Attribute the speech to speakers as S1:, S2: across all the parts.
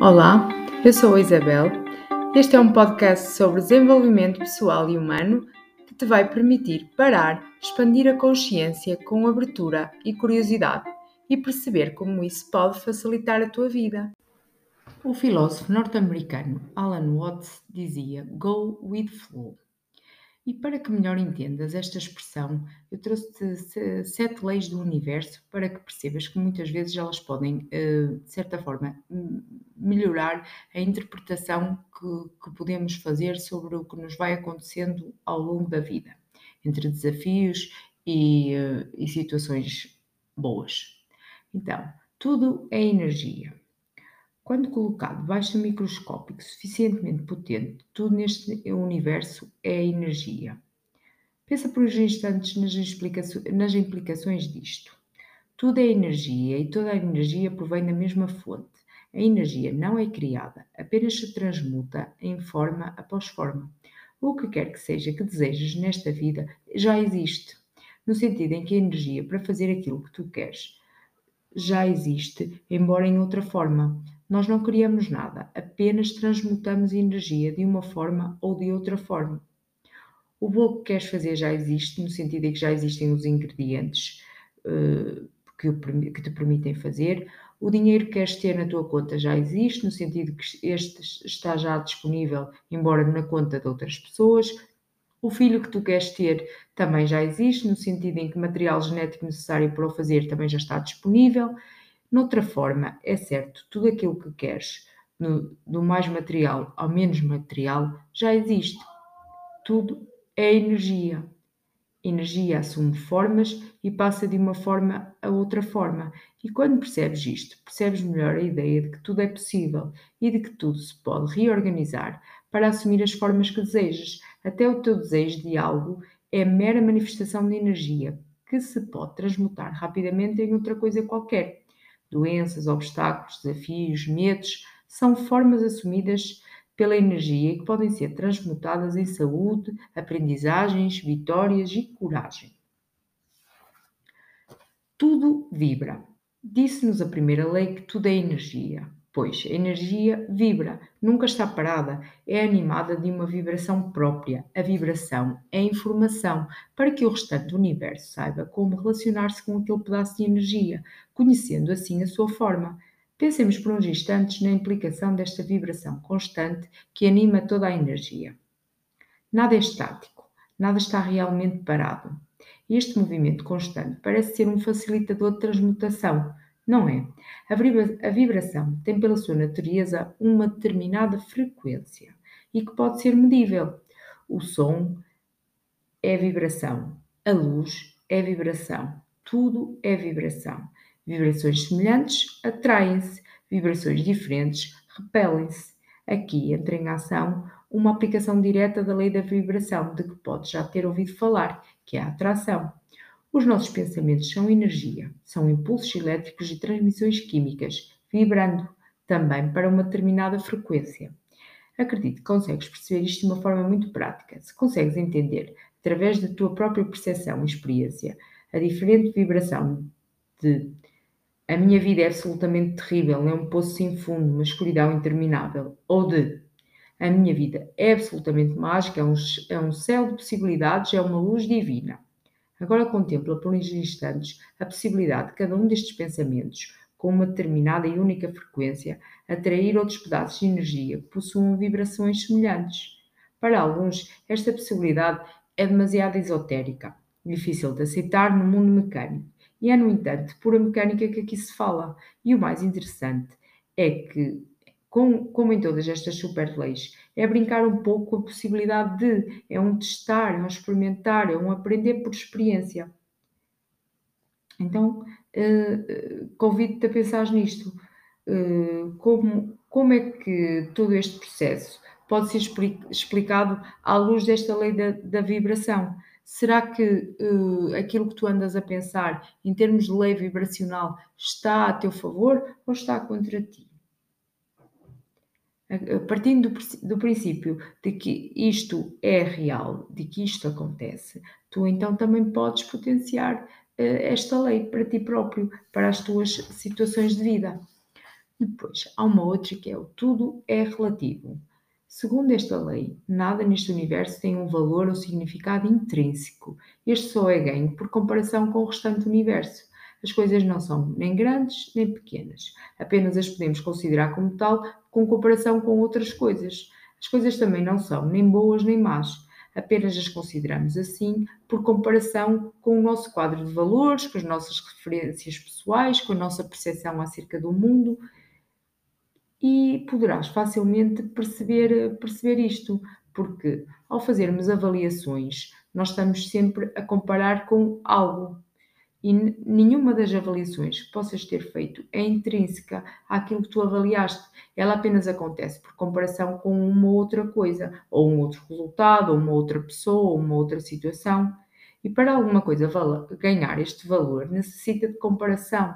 S1: Olá, eu sou a Isabel. Este é um podcast sobre desenvolvimento pessoal e humano que te vai permitir parar, expandir a consciência com abertura e curiosidade e perceber como isso pode facilitar a tua vida. O filósofo norte-americano Alan Watts dizia: Go with flow. E para que melhor entendas esta expressão, eu trouxe-te sete leis do universo para que percebas que muitas vezes elas podem, eh, de certa forma, melhorar a interpretação que, que podemos fazer sobre o que nos vai acontecendo ao longo da vida, entre desafios e, eh, e situações boas. Então, tudo é energia. Quando colocado debaixo do microscópio suficientemente potente, tudo neste universo é energia. Pensa por uns instantes nas, nas implicações disto. Tudo é energia e toda a energia provém da mesma fonte. A energia não é criada, apenas se transmuta em forma após forma. O que quer que seja que desejes nesta vida já existe, no sentido em que a energia para fazer aquilo que tu queres já existe, embora em outra forma. Nós não criamos nada, apenas transmutamos energia de uma forma ou de outra forma. O bolo que queres fazer já existe, no sentido em que já existem os ingredientes uh, que, que, te permitem fazer. O dinheiro que queres ter na tua conta já existe, no sentido que este está já disponível, embora na conta de outras pessoas. O filho que tu queres ter também já existe, no sentido em que o material genético necessário para o fazer também já está disponível. Noutra forma, é certo, tudo aquilo que queres, no, do mais material ao menos material, já existe. Tudo é energia. Energia assume formas e passa de uma forma a outra forma. E quando percebes isto, percebes melhor a ideia de que tudo é possível e de que tudo se pode reorganizar para assumir as formas que desejas. Até o teu desejo de algo é mera manifestação de energia que se pode transmutar rapidamente em outra coisa qualquer. Doenças, obstáculos, desafios, medos são formas assumidas pela energia e que podem ser transmutadas em saúde, aprendizagens, vitórias e coragem. Tudo vibra. Disse-nos a primeira lei que tudo é energia pois a energia vibra, nunca está parada, é animada de uma vibração própria. A vibração é informação para que o restante do universo saiba como relacionar-se com aquele pedaço de energia, conhecendo assim a sua forma. Pensemos por uns instantes na implicação desta vibração constante que anima toda a energia. Nada é estático, nada está realmente parado. Este movimento constante parece ser um facilitador de transmutação não é? A vibração tem pela sua natureza uma determinada frequência e que pode ser medível. O som é vibração, a luz é vibração, tudo é vibração. Vibrações semelhantes atraem-se, vibrações diferentes repelem-se. Aqui entra em ação uma aplicação direta da lei da vibração, de que pode já ter ouvido falar, que é a atração. Os nossos pensamentos são energia, são impulsos elétricos e transmissões químicas, vibrando também para uma determinada frequência. Acredito que consegues perceber isto de uma forma muito prática. Se consegues entender, através da tua própria percepção e experiência, a diferente vibração de a minha vida é absolutamente terrível, é um poço sem fundo, uma escuridão interminável, ou de a minha vida é absolutamente mágica, é um, é um céu de possibilidades, é uma luz divina. Agora contempla por uns instantes a possibilidade de cada um destes pensamentos, com uma determinada e única frequência, atrair outros pedaços de energia que possuam vibrações semelhantes. Para alguns, esta possibilidade é demasiado esotérica, difícil de aceitar no mundo mecânico, e é, no entanto, pura mecânica que aqui se fala. E o mais interessante é que como, como em todas estas super leis, é brincar um pouco com a possibilidade de, é um testar, é um experimentar, é um aprender por experiência. Então, uh, convido-te a pensar nisto. Uh, como, como é que todo este processo pode ser explicado à luz desta lei da, da vibração? Será que uh, aquilo que tu andas a pensar em termos de lei vibracional está a teu favor ou está contra ti? Partindo do, do, princípio de que isto é real, de que isto acontece, tu então também podes potenciar uh, esta lei para ti próprio, para as tuas situações de vida. Depois, há uma outra que é o tudo é relativo. Segundo esta lei, nada neste universo tem um valor ou significado intrínseco. Este só é ganho por comparação com o restante universo. As coisas não são nem grandes nem pequenas. Apenas as podemos considerar como tal com comparação com outras coisas. As coisas também não são nem boas nem más. Apenas as consideramos assim por comparação com o nosso quadro de valores, com as nossas referências pessoais, com a nossa percepção acerca do mundo e poderás facilmente perceber, perceber isto, porque ao fazermos avaliações, nós estamos sempre a comparar com algo. E nenhuma das avaliações que possas ter feito é intrínseca àquilo que tu avaliaste. Ela apenas acontece por comparação com uma outra coisa, ou um outro resultado, ou uma outra pessoa, ou uma outra situação. E para alguma coisa ganhar este valor, necessita de comparação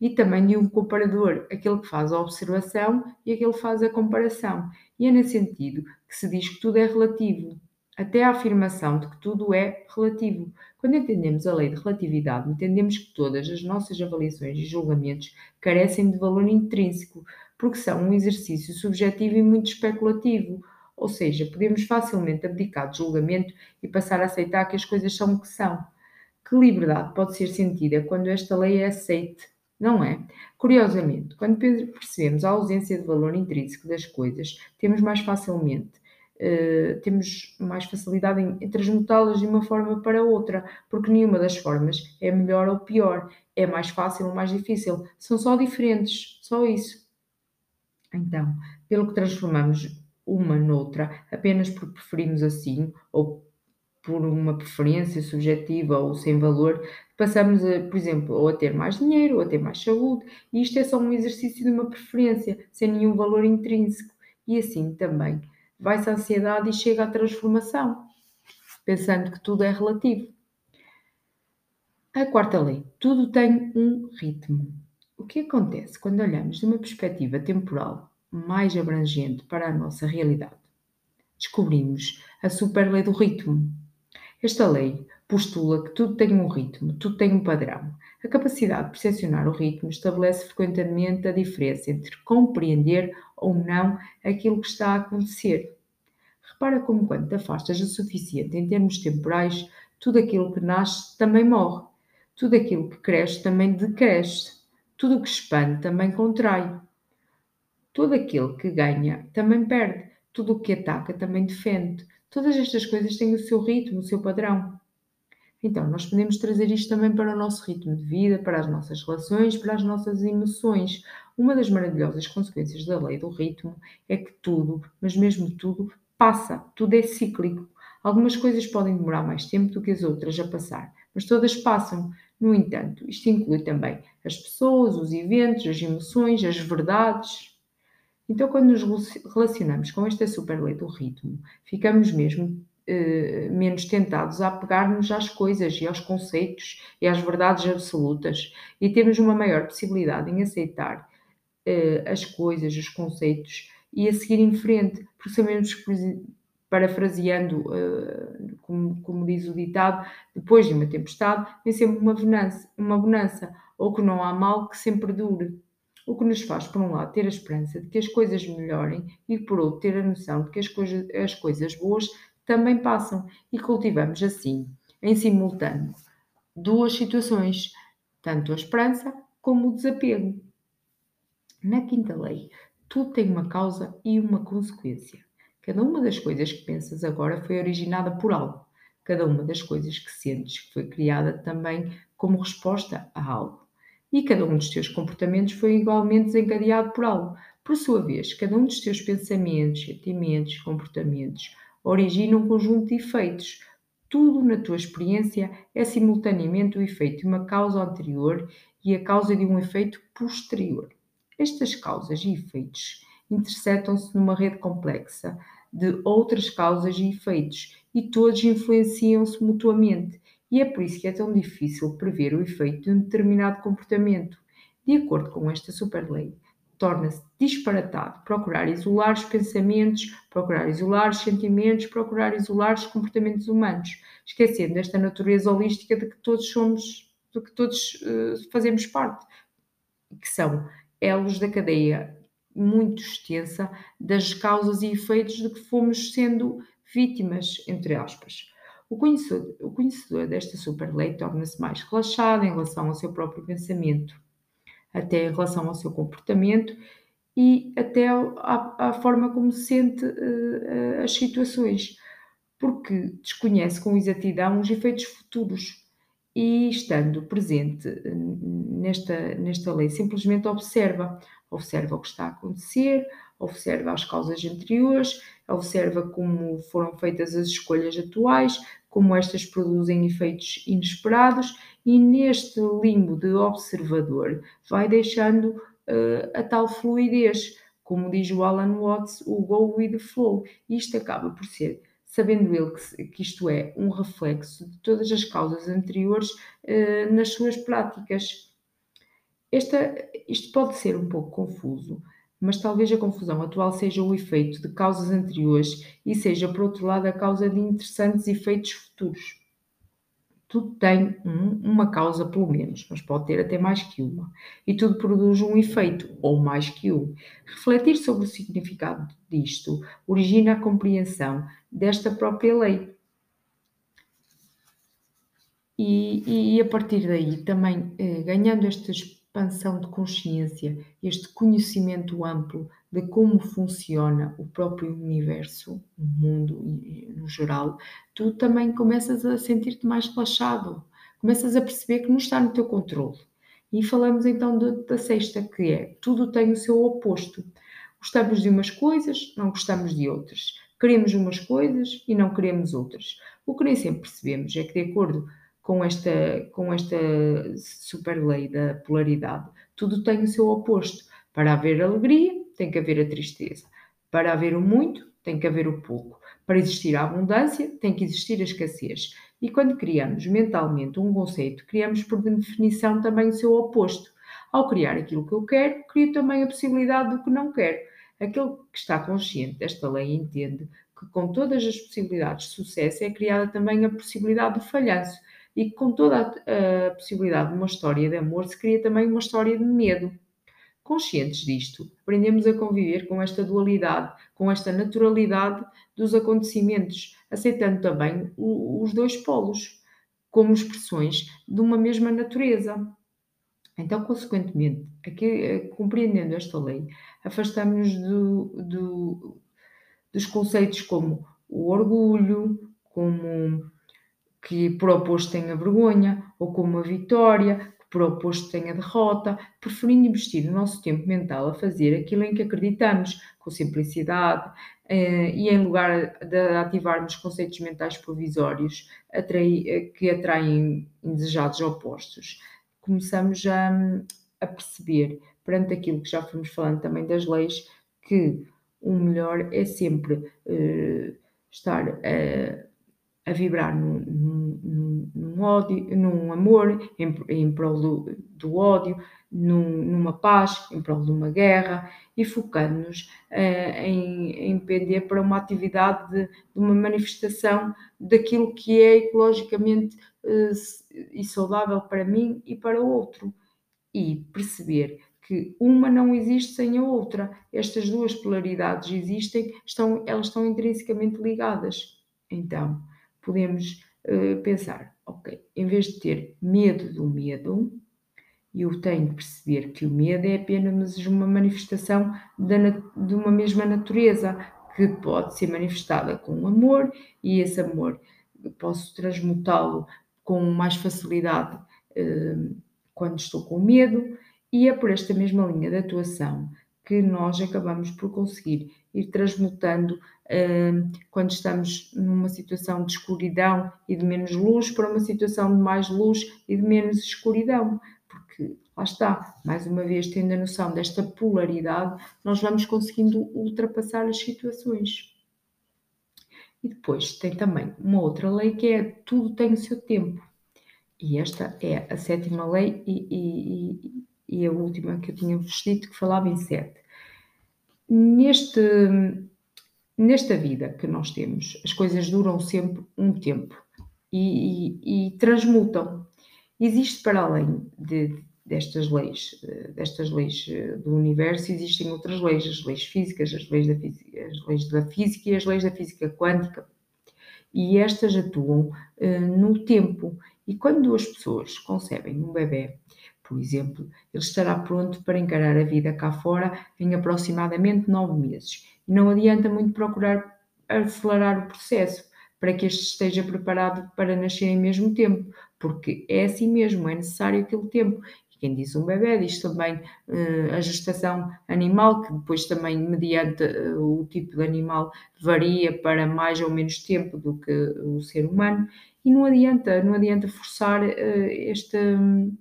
S1: e também de um comparador, aquele que faz a observação e aquele que faz a comparação. E é nesse sentido que se diz que tudo é relativo, até a afirmação de que tudo é relativo. Quando entendemos a lei de relatividade, entendemos que todas as nossas avaliações e julgamentos carecem de valor intrínseco, porque são um exercício subjetivo e muito especulativo. Ou seja, podemos facilmente abdicar de julgamento e passar a aceitar que as coisas são o que são. Que liberdade pode ser sentida quando esta lei é aceite? não é? Curiosamente, quando percebemos a ausência de valor intrínseco das coisas, temos mais facilmente, uh, temos mais facilidade em, em transmutá-las de uma forma para outra, porque nenhuma das formas é melhor ou pior, é mais fácil ou mais difícil, são só diferentes, só isso. Então, pelo que transformamos uma noutra apenas porque preferimos assim ou por uma preferência subjetiva ou sem valor, passamos, a, por exemplo, ou a ter mais dinheiro, ou a ter mais saúde, e isto é só um exercício de uma preferência, sem nenhum valor intrínseco. E assim também vai-se a ansiedade e chega à transformação, pensando que tudo é relativo. A quarta lei: tudo tem um ritmo. O que acontece quando olhamos de uma perspectiva temporal mais abrangente para a nossa realidade? Descobrimos a super lei do ritmo. Esta lei postula que tudo tem um ritmo, tudo tem um padrão. A capacidade de percepcionar o ritmo estabelece frequentemente a diferença entre compreender ou não aquilo que está a acontecer. Repara como, quando te afastas o suficiente em termos temporais, tudo aquilo que nasce também morre, tudo aquilo que cresce também decresce, tudo o que expande também contrai. Todo aquele que ganha também perde, tudo o que ataca também defende. Todas estas coisas têm o seu ritmo, o seu padrão. Então, nós podemos trazer isto também para o nosso ritmo de vida, para as nossas relações, para as nossas emoções. Uma das maravilhosas consequências da lei do ritmo é que tudo, mas mesmo tudo, passa, tudo é cíclico. Algumas coisas podem demorar mais tempo do que as outras a passar, mas todas passam. No entanto, isto inclui também as pessoas, os eventos, as emoções, as verdades, então, quando nos relacionamos com esta super lei do ritmo, ficamos mesmo eh, menos tentados a apegar-nos às coisas e aos conceitos e às verdades absolutas e temos uma maior possibilidade em aceitar eh, as coisas, os conceitos e a seguir em frente, porque sabemos que, parafraseando, uh, como, como, diz o ditado, depois de uma tempestade vem sempre uma bonança, uma bonança, ou que não há mal que sempre dure. O que nos faz, por um lado, ter a esperança de que as coisas melhorem e, por outro, ter a noção de que as, coisa, as coisas boas também passam e cultivamos assim, em simultâneo, duas situações, tanto a esperança como o desapego. Na quinta lei, tudo tem uma causa e uma consequência. Cada uma das coisas que pensas agora foi originada por algo. Cada uma das coisas que sentes foi criada também como resposta a algo e cada um dos teus comportamentos foi igualmente desencadeado por algo. Por sua vez, cada um dos teus pensamentos, sentimentos, comportamentos origina um conjunto de efeitos. Tudo na tua experiência é simultaneamente o efeito de uma causa anterior e a causa de um efeito posterior. Estas causas e efeitos interceptam-se numa rede complexa de outras causas e efeitos e todos influenciam-se mutuamente e é por isso que é tão difícil prever o efeito de um determinado comportamento. De acordo com esta superlei, torna-se disparatado. Procurar isolar os pensamentos, procurar isolar os sentimentos, procurar isolar os comportamentos humanos, esquecendo esta natureza holística de que todos somos, de que todos uh, fazemos parte, que são elos da cadeia muito extensa das causas e efeitos de que fomos sendo vítimas, entre aspas. O conhecedor, o conhecedor desta super-lei torna-se mais relaxado em relação ao seu próprio pensamento, até em relação ao seu comportamento e até à, à forma como sente uh, as situações, porque desconhece com exatidão os efeitos futuros e, estando presente eh, nesta, nesta lei, simplesmente observa, observa o que está a acontecer, observa as causas anteriores, observa como foram feitas as escolhas atuais, como estas produzem efeitos inesperados e neste limbo de observador vai deixando uh, a tal fluidez, como diz o Alan Watts, o go with the flow. Isto acaba por ser, sabendo ele que, que isto é um reflexo de todas as causas anteriores uh, nas suas práticas. Esta, isto pode ser um pouco confuso, mas talvez a confusão atual seja o efeito de causas anteriores e seja, por outro lado, a causa de interessantes efeitos futuros. Tudo tem um, uma causa, pelo menos, mas pode ter até mais que uma. E tudo produz um efeito, ou mais que um. Refletir sobre o significado disto origina a compreensão desta própria lei. E, e a partir daí, também eh, ganhando estas expansão de consciência, este conhecimento amplo de como funciona o próprio universo, o mundo no geral, tu também começas a sentir-te mais relaxado, começas a perceber que não está no teu controle. E falamos então de, da sexta, que é tudo tem o seu oposto. Gostamos de umas coisas, não gostamos de outras. Queremos umas coisas e não queremos outras. O que nem sempre percebemos é que, de acordo com esta, com esta super lei da polaridade. Tudo tem o seu oposto. Para haver alegria, tem que haver a tristeza. Para haver o muito, tem que haver o pouco. Para existir a abundância, tem que existir a escassez. E quando criamos mentalmente um conceito, criamos por definição também o seu oposto. Ao criar aquilo que eu quero, crio também a possibilidade do que não quero. Aquele que está consciente desta lei entende que com todas as possibilidades de sucesso é criada também a possibilidade do falhanço e com toda a, a possibilidade de uma história de amor se cria também uma história de medo. Conscientes disto, aprendemos a conviver com esta dualidade, com esta naturalidade dos acontecimentos, aceitando também o, os dois polos como expressões de uma mesma natureza. Então, consequentemente, aqui, compreendendo esta lei, afastamos-nos do, do, dos conceitos como o orgulho, como que por oposto tem a vergonha, ou como a vitória, por oposto tem a derrota, preferindo investir o nosso tempo mental a fazer aquilo em que acreditamos, com simplicidade, eh, e em lugar de ativarmos conceitos mentais provisórios eh, que atraem indesejados opostos, começamos a, a perceber, perante aquilo que já fomos falando também das leis, que o melhor é sempre eh, estar a a vibrar num, num, num, ódio, num amor em, em prol do, do ódio, num, numa paz em prol de uma guerra e focando-nos uh, em, em pender para uma atividade de, de, uma manifestação daquilo que é ecologicamente uh, e saudável para mim e para o outro. E perceber que uma não existe sem a outra. Estas duas polaridades existem, estão, elas estão intrinsecamente ligadas. Então, podemos uh, pensar, ok, em vez de ter medo do medo, eu tenho que perceber que o medo é apenas uma manifestação de uma mesma natureza, que pode ser manifestada com amor, e esse amor posso transmutá-lo com mais facilidade uh, quando estou com medo, e é por esta mesma linha de atuação que nós acabamos por conseguir ir transmutando quando estamos numa situação de escuridão e de menos luz para uma situação de mais luz e de menos escuridão, porque lá está, mais uma vez tendo a noção desta polaridade, nós vamos conseguindo ultrapassar as situações. E depois tem também uma outra lei que é tudo tem o seu tempo. E esta é a sétima lei e, e, e a última que eu tinha vos dito que falava em sete. Neste, nesta vida que nós temos, as coisas duram sempre um tempo e, e, e transmutam. Existe para além de, destas leis, destas leis do universo, existem outras leis, as leis físicas, as leis da física, as leis da física e as leis da física quântica. E estas atuam uh, no tempo. E quando duas pessoas concebem um bebê, por exemplo, ele estará pronto para encarar a vida cá fora em aproximadamente nove meses. Não adianta muito procurar acelerar o processo para que este esteja preparado para nascer em mesmo tempo, porque é assim mesmo, é necessário aquele tempo. E quem diz um bebê diz também uh, a gestação animal, que depois também, mediante uh, o tipo de animal, varia para mais ou menos tempo do que o ser humano. E não adianta, não adianta forçar uh, este. Um,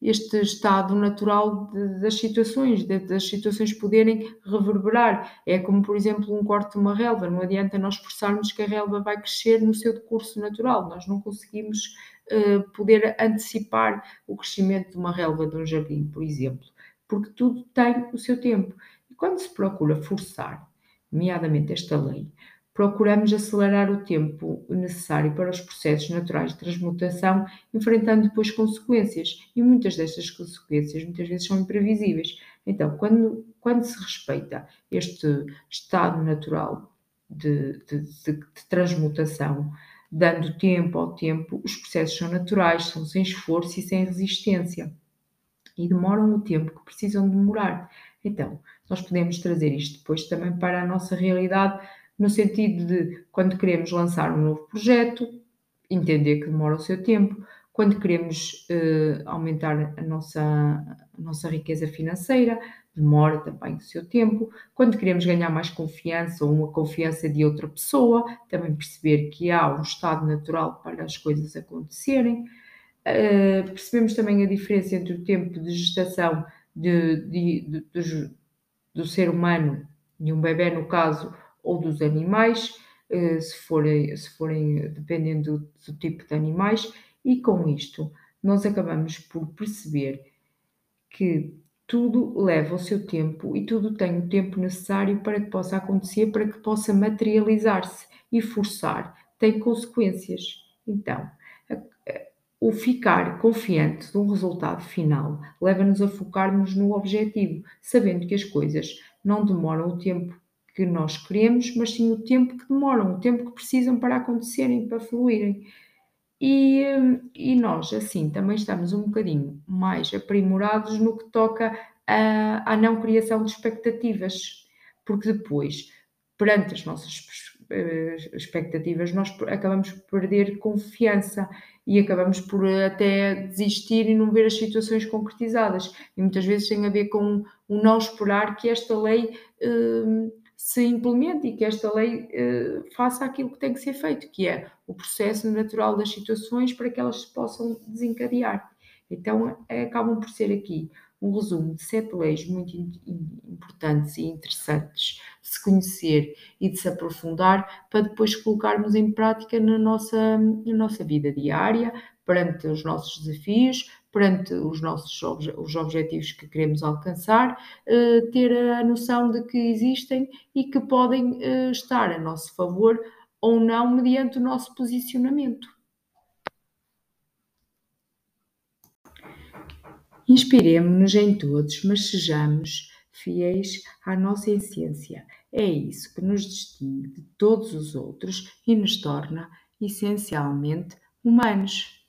S1: este estado natural de, das situações, de, das situações poderem reverberar. É como, por exemplo, um corte de uma relva, não adianta nós forçarmos que a relva vai crescer no seu decurso natural, nós não conseguimos uh, poder antecipar o crescimento de uma relva de um jardim, por exemplo, porque tudo tem o seu tempo. E quando se procura forçar, nomeadamente esta lei, procuramos acelerar o tempo necessário para os processos naturais de transmutação, enfrentando depois consequências. E muitas destas consequências, muitas vezes, são imprevisíveis. Então, quando, quando se respeita este estado natural de, de, de, de transmutação, dando tempo ao tempo, os processos são naturais, são sem esforço e sem resistência. E demoram o tempo que precisam demorar. Então, nós podemos trazer isto depois também para a nossa realidade no sentido de quando queremos lançar um novo projeto, entender que demora o seu tempo, quando queremos uh, aumentar a nossa, a nossa riqueza financeira, demora também o seu tempo, quando queremos ganhar mais confiança ou uma confiança de outra pessoa, também perceber que há um estado natural para as coisas acontecerem. Uh, percebemos também a diferença entre o tempo de gestação de, de, de, de do ser humano, de um bebê no caso, ou dos animais, eh, se forem, se forem dependendo do, do tipo de animais, e com isto nós acabamos por perceber que tudo leva o seu tempo e tudo tem o tempo necessário para que possa acontecer, para que possa materializar-se e forçar. Tem consequências. Então, o ficar confiante de um resultado final leva-nos a focarmos no objetivo, sabendo que as coisas não demoram o tempo que nós queremos, mas sim o tempo que demoram, o tempo que precisam para acontecerem, para fluírem. E, e nós, assim, também estamos um bocadinho mais aprimorados no que toca à, à não criação de expectativas, porque depois, perante as nossas eh, expectativas, nós acabamos por perder confiança e acabamos por até desistir e não ver as situações concretizadas. E muitas vezes tem a ver com o não esperar que esta lei. Eh, se implemente e que esta lei eh, faça aquilo que tem que ser feito, que é o processo natural das situações para que elas se possam desencadear. Então, é, acabam por ser aqui um resumo de sete leis muito importantes e interessantes de se conhecer e de se aprofundar para depois colocarmos em prática na nossa, na nossa vida diária, perante os nossos desafios, perante os nossos os objetivos que queremos alcançar, eh, ter a noção de que existem e que podem eh, estar a nosso favor ou não mediante o nosso posicionamento. Inspiremos-nos em todos, mas sejamos fiéis à nossa essência. É isso que nos distingue de todos os outros e nos torna essencialmente humanos.